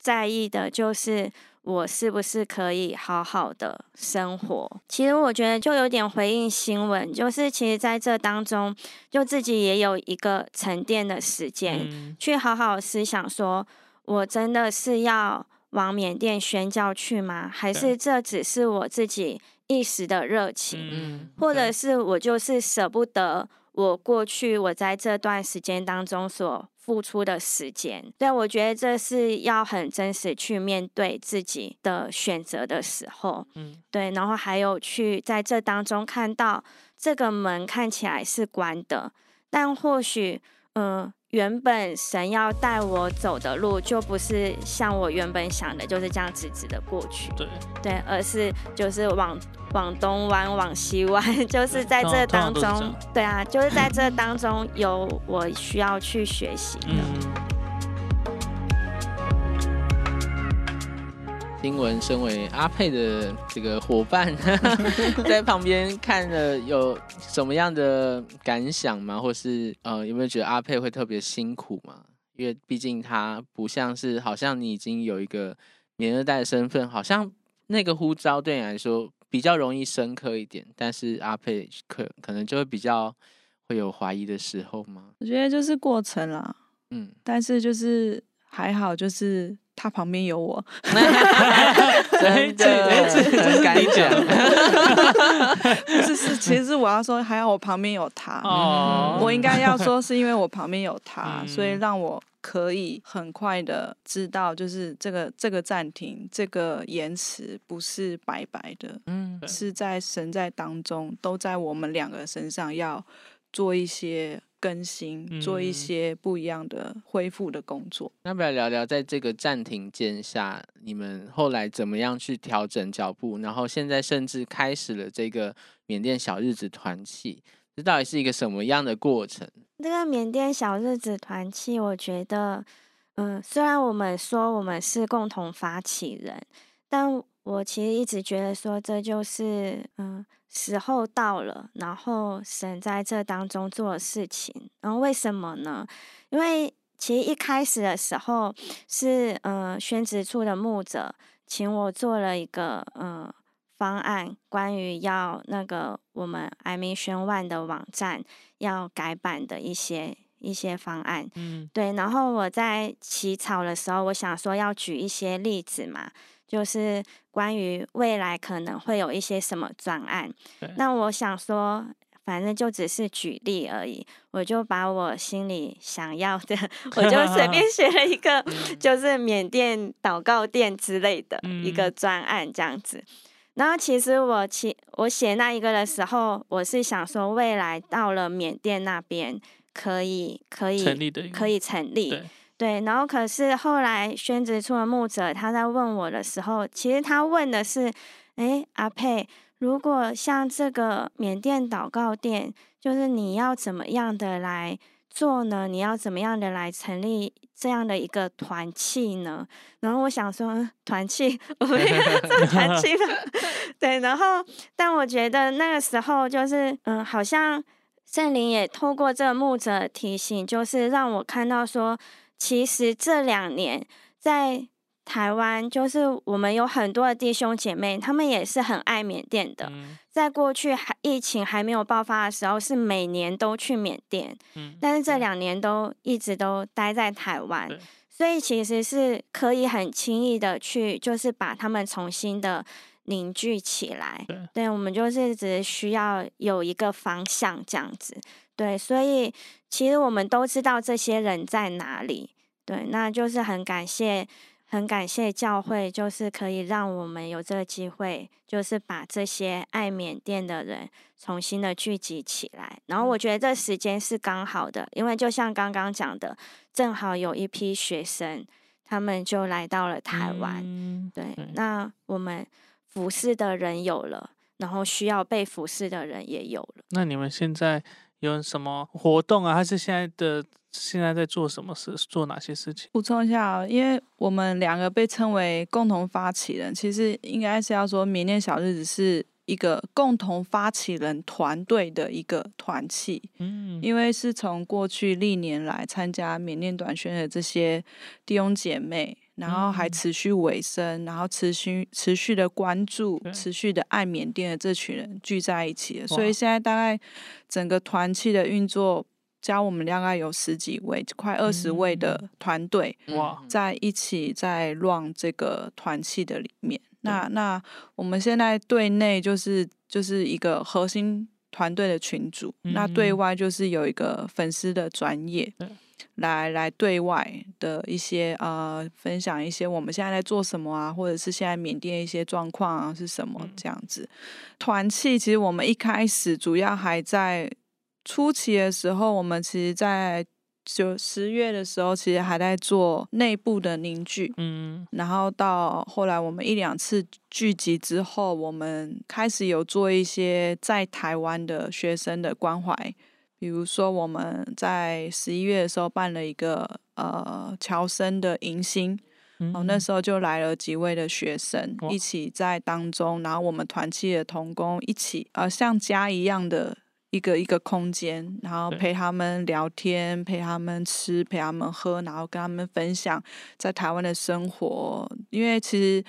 在意的就是我是不是可以好好的生活。其实我觉得就有点回应新闻，就是其实在这当中，就自己也有一个沉淀的时间，嗯去好好思想说，我真的是要往缅甸宣教去吗？还是这只是我自己一时的热情，嗯，或者是我就是舍不得我过去我在这段时间当中所付出的时间？对，我觉得这是要很真实去面对自己的选择的时候。嗯对，然后还有去在这当中看到这个门看起来是关的，但或许嗯，原本神要带我走的路，就不是像我原本想的，就是这样直直的过去。对对，而是就是往往东弯，往西弯，就是在这当中，对啊，就是在这当中有我需要去学习的。嗯，新闻身为阿佩的这个伙伴，在旁边看了有什么样的感想吗？或是呃，有没有觉得阿佩会特别辛苦吗？因为毕竟他不像是，好像你已经有一个免二代的身份，好像那个呼召对你来说比较容易深刻一点，但是阿佩可可能就会比较会有怀疑的时候吗？我觉得就是过程啦，嗯，但是就是还好，就是他旁边有我，真的很敢讲。讲。不是是，其实我要说还好我旁边有他，哦，我应该要说是因为我旁边有他，所以嗯让我可以很快的知道，就是这个这个暂停，这个延迟不是白白的，嗯是在神在当中，都在我们两个身上要做一些更新，做一嗯些不一样的恢复的工作。要不要聊聊在这个暂停键下，你们后来怎么样去调整脚步？然后现在甚至开始了这个缅甸小日子团契，这到底是一个什么样的过程？这个缅甸小日子团契，我觉得，嗯，虽然我们说我们是共同发起人，但我其实一直觉得说，这就是，嗯，时候到了，然后神在这当中做的事情。然后为什么呢？因为其实一开始的时候是，嗯，宣职处的牧者请我做了一个，嗯。方案关于要那个我们 i m i o n One 的网站要改版的一些一些方案，嗯对。然后我在起草的时候，我想说要举一些例子嘛，就是关于未来可能会有一些什么专案。那我想说，反正就只是举例而已，我就把我心里想要的，我就随便 写了一个，就是缅甸祷告店之类的一个嗯专案这样子。然后其实我其我写那一个的时候，我是想说未来到了缅甸那边可以可以成立的可以成立，对。然后可是后来宣职处的牧者他在问我的时候，其实他问的是，诶，阿佩，如果像这个缅甸祷告店，就是你要怎么样的来做呢？你要怎么样的来成立这样的一个团契呢？然后我想说，团契，我们要做团契了，对。然后，但我觉得那个时候就是，嗯，好像圣灵也透过这个牧者提醒，就是让我看到说，其实这两年在台湾，就是我们有很多的弟兄姐妹，他们也是很爱缅甸的。嗯在过去还疫情还没有爆发的时候，是每年都去缅甸，嗯，但是这两年都一直都待在台湾，所以其实是可以很轻易的去，就是把他们重新的凝聚起来。对对，我们就是只需要有一个方向这样子。对，所以其实我们都知道这些人在哪里。对，那就是很感谢。很感谢教会，就是可以让我们有这个机会，就是把这些爱缅甸的人重新的聚集起来。然后我觉得这时间是刚好的，因为就像刚刚讲的，正好有一批学生，他们就来到了台湾。嗯对对，那我们服侍的人有了，然后需要被服侍的人也有了。那你们现在有什么活动啊？还是现在的现在在做什么事？做哪些事情？补充一下哦，因为我们两个被称为共同发起人，其实应该是要说缅甸小日子是一个共同发起人团队的一个团契，嗯，因为是从过去历年来参加缅甸短宣的这些弟兄姐妹，然后还嗯。持续尾声，然后持续持续的关注，持续的爱缅甸的这群人聚在一起了，所以现在大概整个团契的运作。加我们大概有十几位，快二十位的团队，在一起在乱这个团契的里面。那那我们现在对内就是就是一个核心团队的群组，那对嗯。外就是有一个粉丝的专业对，来来对外的一些呃分享一些我们现在在做什么啊，或者是现在缅甸一些状况啊是什么嗯。这样子。团契其实我们一开始主要还在初期的时候，我们其实在九十月的时候，其实还在做内部的凝聚，嗯。然后到后来我们一两次聚集之后，我们开始有做一些在台湾的学生的关怀，比如说我们在十一月的时候办了一个呃侨生的迎新，嗯，哦，那时候就来了几位的学生一起在当中，然后我们团契的童工一起，呃，像家一样的一个一个空间，然后陪他们聊天，陪他们吃，陪他们喝，然后跟他们分享在台湾的生活。因为其实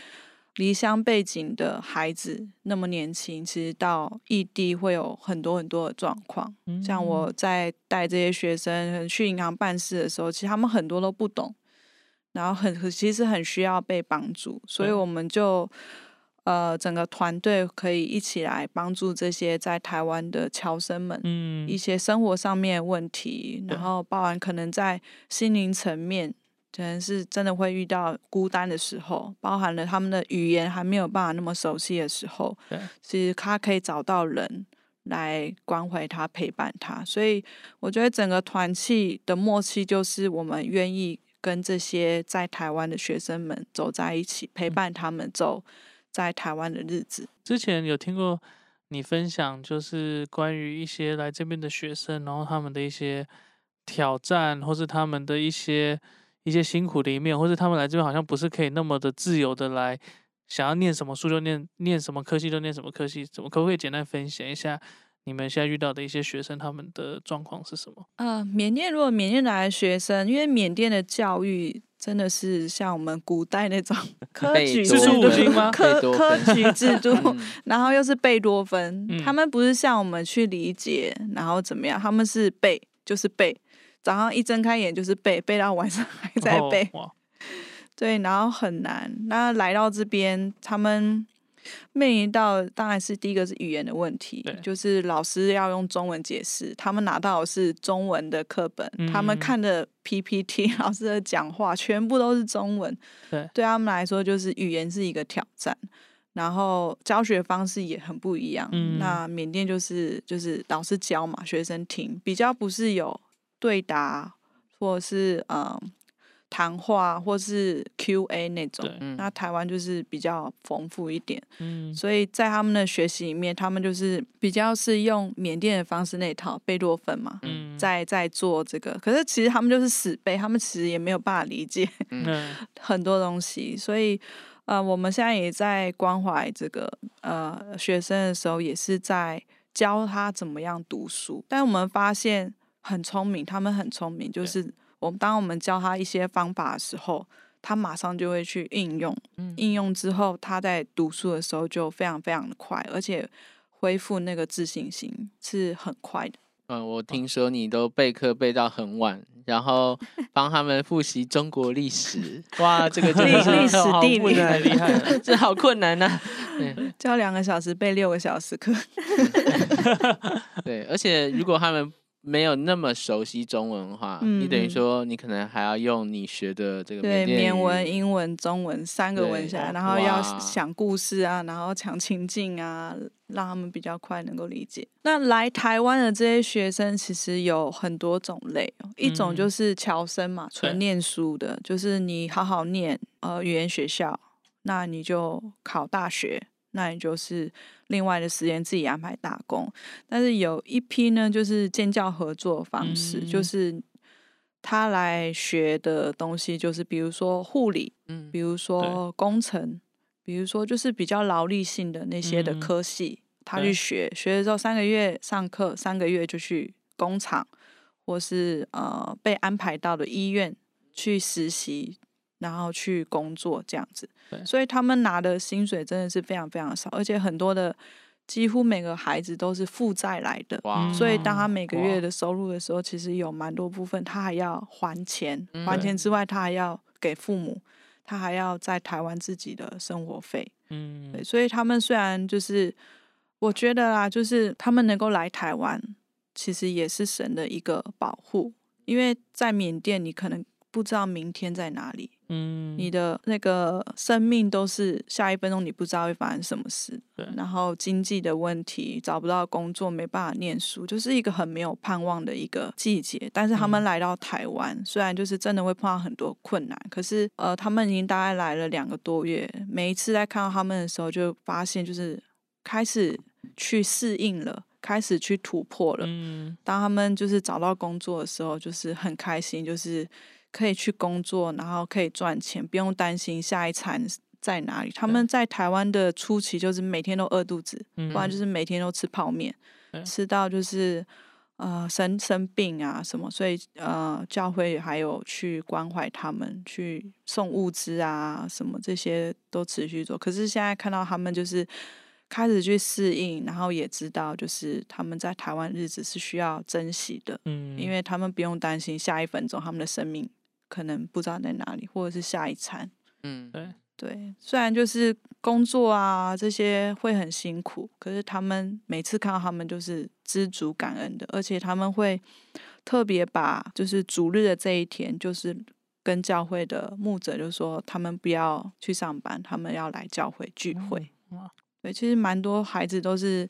离乡背景的孩子那么年轻，其实到异地会有很多很多的状况。像我在带这些学生去银行办事的时候，其实他们很多都不懂，然后很其实很需要被帮助，所以我们就呃整个团队可以一起来帮助这些在台湾的侨生们。嗯一些生活上面的问题，然后包含可能在心灵层面，可能是真的会遇到孤单的时候，包含了他们的语言还没有办法那么熟悉的时候对，其实他可以找到人来关怀他、陪伴他。所以我觉得整个团契的默契就是我们愿意跟这些在台湾的学生们走在一起，陪伴他们走在台湾的日子。之前有听过你分享，就是关于一些来这边的学生，然后他们的一些挑战，或是他们的一些一些辛苦的一面，或是他们来这边好像不是可以那么的自由的来，想要念什么书就念，念什么科系就念什么科系，怎么可不可以简单分享一下你们现在遇到的一些学生他们的状况是什么？呃，缅甸如果缅甸来的学生，因为缅甸的教育真的是像我们古代那种 科举制 度吗科科举制度，嗯然后又是贝多芬，他嗯们不是像我们去理解，然后怎么样，他们是背就是背，早上一睁开眼就是背，背到晚上还在哦背，哇，对，然后很难。那来到这边，他们面临到当然是第一个是语言的问题，就是老师要用中文解释，他们拿到的是中文的课本，他们嗯看的 PPT，老师的讲话全部都是中文，对对他们来说就是语言是一个挑战。然后教学方式也很不一样。嗯那缅甸就是就是老师教嘛，学生听，比较不是有对答或是嗯谈话或是 Q&A 那种那台湾就是比较丰富一点，嗯，所以在他们的学习里面，他们就是比较是用缅甸的方式那套贝多芬嘛，嗯，在在做这个。可是其实他们就是死背，他们其实也没有办法理解嗯。很多东西，所以呃，我们现在也在关怀这个呃学生的时候，也是在教他怎么样读书。但我们发现很聪明，他们很聪明，就是我们当我们教他一些方法的时候，他马上就会去应用。嗯应用之后，他在读书的时候就非常非常的快，而且恢复那个自信心是很快的。嗯，我听说你都备课备到很晚，然后 帮他们复习中国历史。哇，这个真的是历历史地理太厉害了。这好困难 呐、对教两个小时背六个小时课，对，而且如果他们没有那么熟悉中文的话，你等于嗯说你可能还要用你学的这个对，缅文、英文、中文三个文对下来，哦然后要想故事啊，然后讲情境啊，让他们比较快能够理解。那来台湾的这些学生其实有很多种类哦，一种就嗯。是侨生嘛，纯对。念书的，就是你好好念呃语言学校，那你就考大学，那你就是另外的时间自己安排打工。但是有一批呢，就是建教合作方式，就嗯。是他来学的东西，就是比如说护理，嗯比如说工程，比如说就是比较劳力性的那些的嗯科系，他去。学，学了之后三个月上课，三个月就去工厂，或是呃被安排到的医院去实习，然后去工作这样子。所以他们拿的薪水真的是非常非常少，而且很多的几乎每个孩子都是负债来的。所以当他每个月的收入的时候，其实有蛮多部分他还要还钱，还嗯钱之外，他还要给父母，他还要在台湾自己的生活费。嗯对，所以他们虽然就是，我觉得啦，就是他们能够来台湾，其实也是神的一个保护，因为在缅甸你可能不知道明天在哪里，嗯，你的那个生命都是下一分钟你不知道会发生什么事，对。然后经济的问题，找不到工作，没办法念书，就是一个很没有盼望的一个季节。但是他们嗯。来到台湾，虽然就是真的会碰到很多困难，可是呃，他们已经大概来了两个多月，每一次在看到他们的时候，就发现就是开始去适应了，开始去突破了。嗯。当他们就是找到工作的时候，就是很开心，就是可以去工作，然后可以赚钱，不用担心下一餐在哪里。他们在台湾的初期就是每天都饿肚子，嗯不然就是每天都吃泡面对，吃到就是呃生生病啊什么，所以呃教会还有去关怀他们，去送物资啊什么这些都持续做。可是现在看到他们就是开始去适应，然后也知道就是他们在台湾日子是需要珍惜的，嗯，因为他们不用担心下一分钟他们的生命可能不知道在哪里，或者是下一餐。嗯，对，对，虽然就是工作啊这些会很辛苦，可是他们每次看到他们就是知足感恩的，而且他们会特别把就是主日的这一天，就是跟教会的牧者就说他们不要去上班，他们要来教会聚会。嗯哇对，其实蛮多孩子都是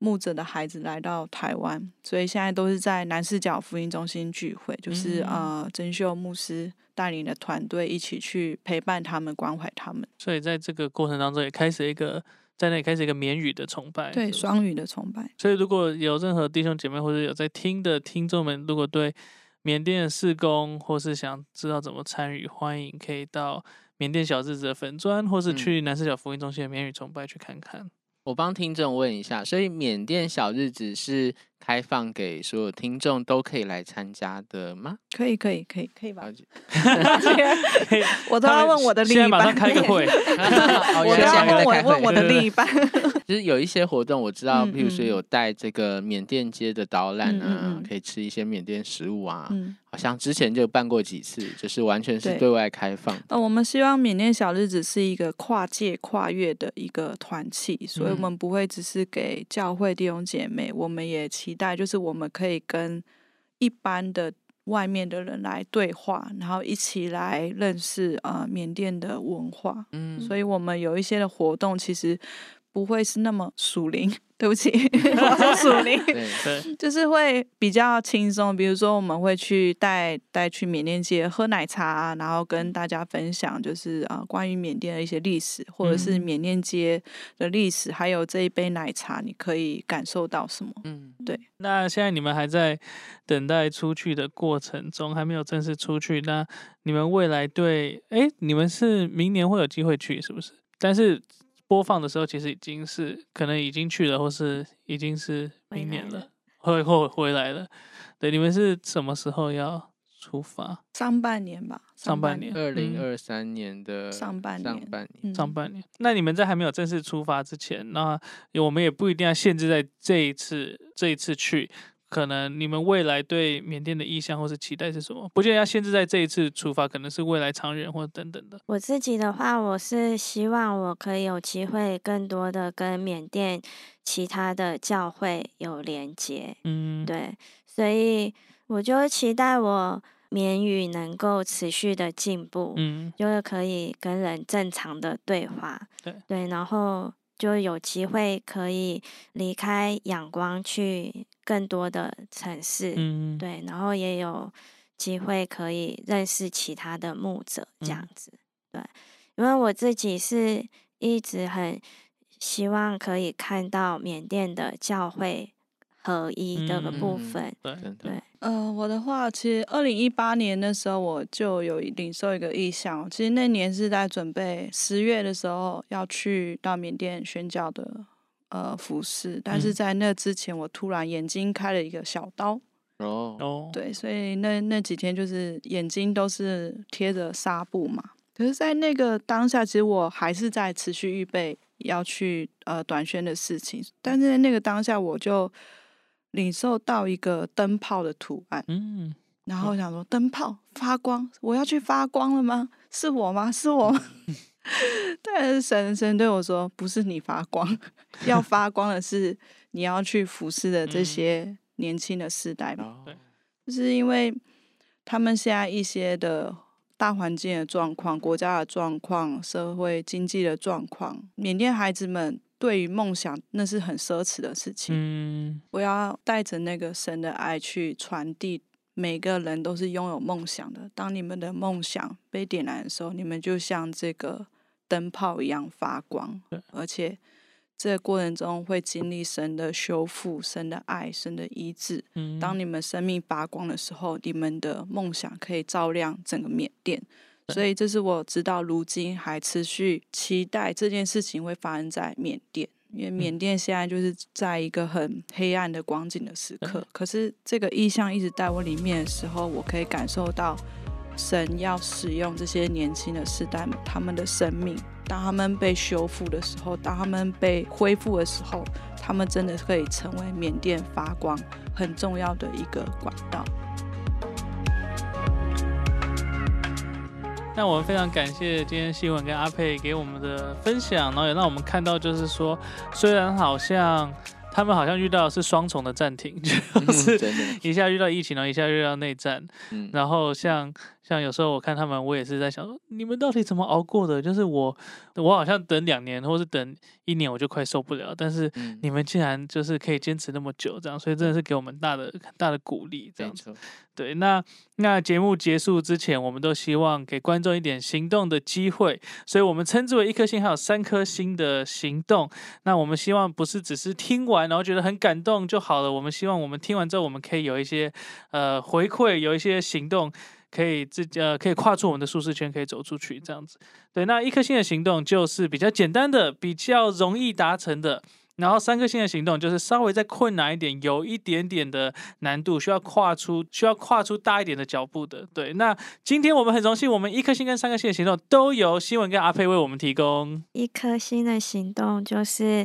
牧者的孩子来到台湾，所以现在都是在南市角福音中心聚会，就是、嗯呃真秀牧师带领的团队一起去陪伴他们、关怀他们。所以在这个过程当中也开始一个在那里开始一个缅语的崇拜，对，双语的崇拜。所以如果有任何弟兄姐妹或者有在听的听众们，如果对缅甸的事工或是想知道怎么参与，欢迎可以到缅甸小日子的粉砖，或是嗯去南市小福音中心的缅语崇拜去看看。我帮听众问一下，所以缅甸小日子是开放给所有听众都可以来参加的吗？可以，可以，可以，可以吧？我都要问我的另一现在马上半，开个会，哦，我都要问我问我的另一半。就是有一些活动我知道，嗯譬如说嗯。有带这个缅甸街的导览啊，嗯可以吃一些缅甸食物啊，嗯，好像之前就办过几次，就是完全是对。对外开放的。呃，我们希望缅甸小日子是一个跨界跨越的一个团契，所以我嗯们不会只是给教会弟兄姐妹，我们也期待就是我们可以跟一般的外面的人来对话，然后一起来认识呃缅甸的文化。嗯，所以我们有一些的活动其实不会是那么属灵，对不起，我是属就是会比较轻松，比如说我们会去带带去缅甸街喝奶茶啊，然后跟大家分享就是啊、呃关于缅甸的一些历史，或者是嗯缅甸街的历史，还有这一杯奶茶你可以感受到什么？嗯，对那现在你们还在等待出去的过程中，还没有正式出去。那你们未来对，哎，你们是明年会有机会去，是不是？但是播放的时候，其实已经是可能已经去了，或是已经是明年了，会会回来了。对，你们是什么时候要出发？上半年吧，上半年二零二三年的上半年上半年，嗯上半年。那你们在还没有正式出发之前，那我们也不一定要限制在这一次这一次去。可能你们未来对缅甸的意向或是期待是什么？不见得要限制在这一次出发，可能是未来长远或等等的。我自己的话，我是希望我可以有机会更多的跟缅甸其他的教会有连接，嗯，对，所以我就期待我缅语能够持续的进步，嗯就是可以跟人正常的对话，对然后就有机会可以离开仰光去更多的城市，嗯，对，然后也有机会可以认识其他的牧者这样嗯。子，对，因为我自己是一直很希望可以看到缅甸的教会合一的个部嗯分，对呃，我的话，其实二零一八年的时候，我就有领受一个意向。其实那年是在准备十月的时候要去到缅甸宣教的呃服饰，但是嗯在那之前，我突然眼睛开了一个小刀，哦，哦，对，所以那那几天就是眼睛都是贴着纱布嘛。可是，在那个当下，其实我还是在持续预备要去呃短宣的事情，但是在那个当下，我就领受到一个灯泡的图案。嗯，然后想说，灯泡发光，我要去发光了吗？是我吗？是我吗？但是神神对我说，不是你发光，要发光的是你要去服侍的这嗯些年轻的世代嘛。就是因为他们现在一些的大环境的状况、国家的状况、社会经济的状况，缅甸孩子们对于梦想那是很奢侈的事情。嗯我要带着那个神的爱去传递，每个人都是拥有梦想的。当你们的梦想被点燃的时候，你们就像这个灯泡一样发光对，而且这个过程中会经历神的修复、神的爱、神的医治。嗯，当你们生命发光的时候，你们的梦想可以照亮整个缅甸。对所以，这是我直到如今还持续期待这件事情会发生在缅甸，因为缅甸现在就是在一个很黑暗的光景的时刻。可是，这个意象一直在我里面的时候，我可以感受到神要使用这些年轻的世代，他们的生命，当他们被修复的时候，当他们被恢复的时候，他们真的可以成为缅甸发光很重要的一个管道。那我们非常感谢今天新闻跟阿佩给我们的分享，然后也让我们看到，就是说，虽然好像他们好像遇到的是双重的暂停，就嗯是，一下遇到疫情，然后一下遇到内战，嗯，然后像像有时候我看他们，我也是在想说，你们到底怎么熬过的？就是我我好像等两年或是等一年我就快受不了，但是嗯你们竟然就是可以坚持那么久，这样，所以真的是给我们大的很大的鼓励，这样子。对，那那节目结束之前，我们都希望给观众一点行动的机会，所以我们称之为一颗星，还有三颗星的行动。那我们希望不是只是听完然后觉得很感动就好了，我们希望我们听完之后，我们可以有一些呃回馈，有一些行动。可以自呃，可以跨出我们的舒适圈，可以走出去，这样子。对，那一颗星的行动就是比较简单的，比较容易达成的。然后三颗星的行动就是稍微再困难一点，有一点点的难度，需要跨出需要跨出大一点的脚步的。对，那今天我们很荣幸，我们一颗星跟三颗星的行动都由新闻跟阿佩为我们提供。一颗星的行动就是，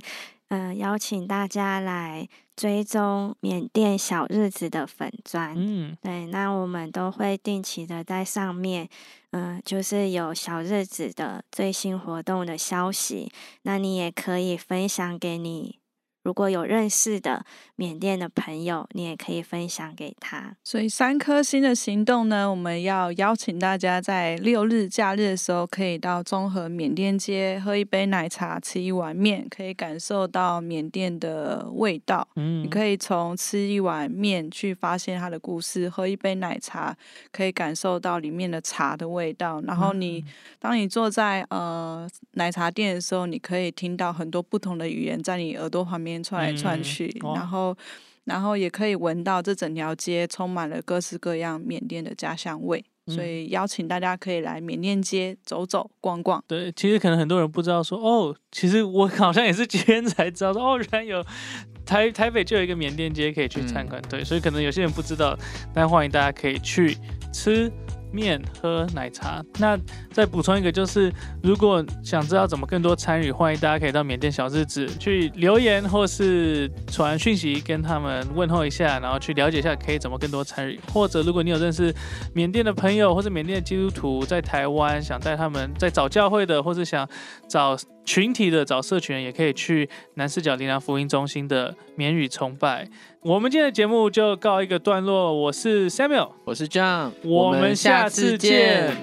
嗯、邀请大家来追踪缅甸小日子的粉砖。嗯，对，那我们都会定期的在上面，嗯、就是有小日子的最新活动的消息。那你也可以分享给你，如果有认识的缅甸的朋友，你也可以分享给他。所以三颗星的行动呢，我们要邀请大家在六日假日的时候，可以到中和缅甸街喝一杯奶茶，吃一碗面，可以感受到缅甸的味道。嗯，你可以从吃一碗面去发现它的故事，喝一杯奶茶可以感受到里面的茶的味道。然后你，当你坐在呃奶茶店的时候，你可以听到很多不同的语言在你耳朵旁边窜来窜嗯去，哇然后。然后也可以闻到这整条街充满了各式各样缅甸的家乡味，所嗯以邀请大家可以来缅甸街走走逛逛。对，其实可能很多人不知道说，哦，其实我 好像也是今天才知道说，哦，原来有台台北就有一个缅甸街可以去参观，对，所以可能有些人不知道，但欢迎大家可以去吃面、喝奶茶。那再补充一个，就是如果想知道怎么更多参与，欢迎大家可以到缅甸小日子去留言或是传讯息跟他们问候一下，然后去了解一下可以怎么更多参与。或者如果你有认识缅甸的朋友或是缅甸的基督徒在台湾，想带他们在找教会的，或是想找群体的、找社群人，也可以去南四角灵粮福音中心的免语崇拜。我们今天的节目就告一个段落，我是 Samuel，我是 John，我们下次见。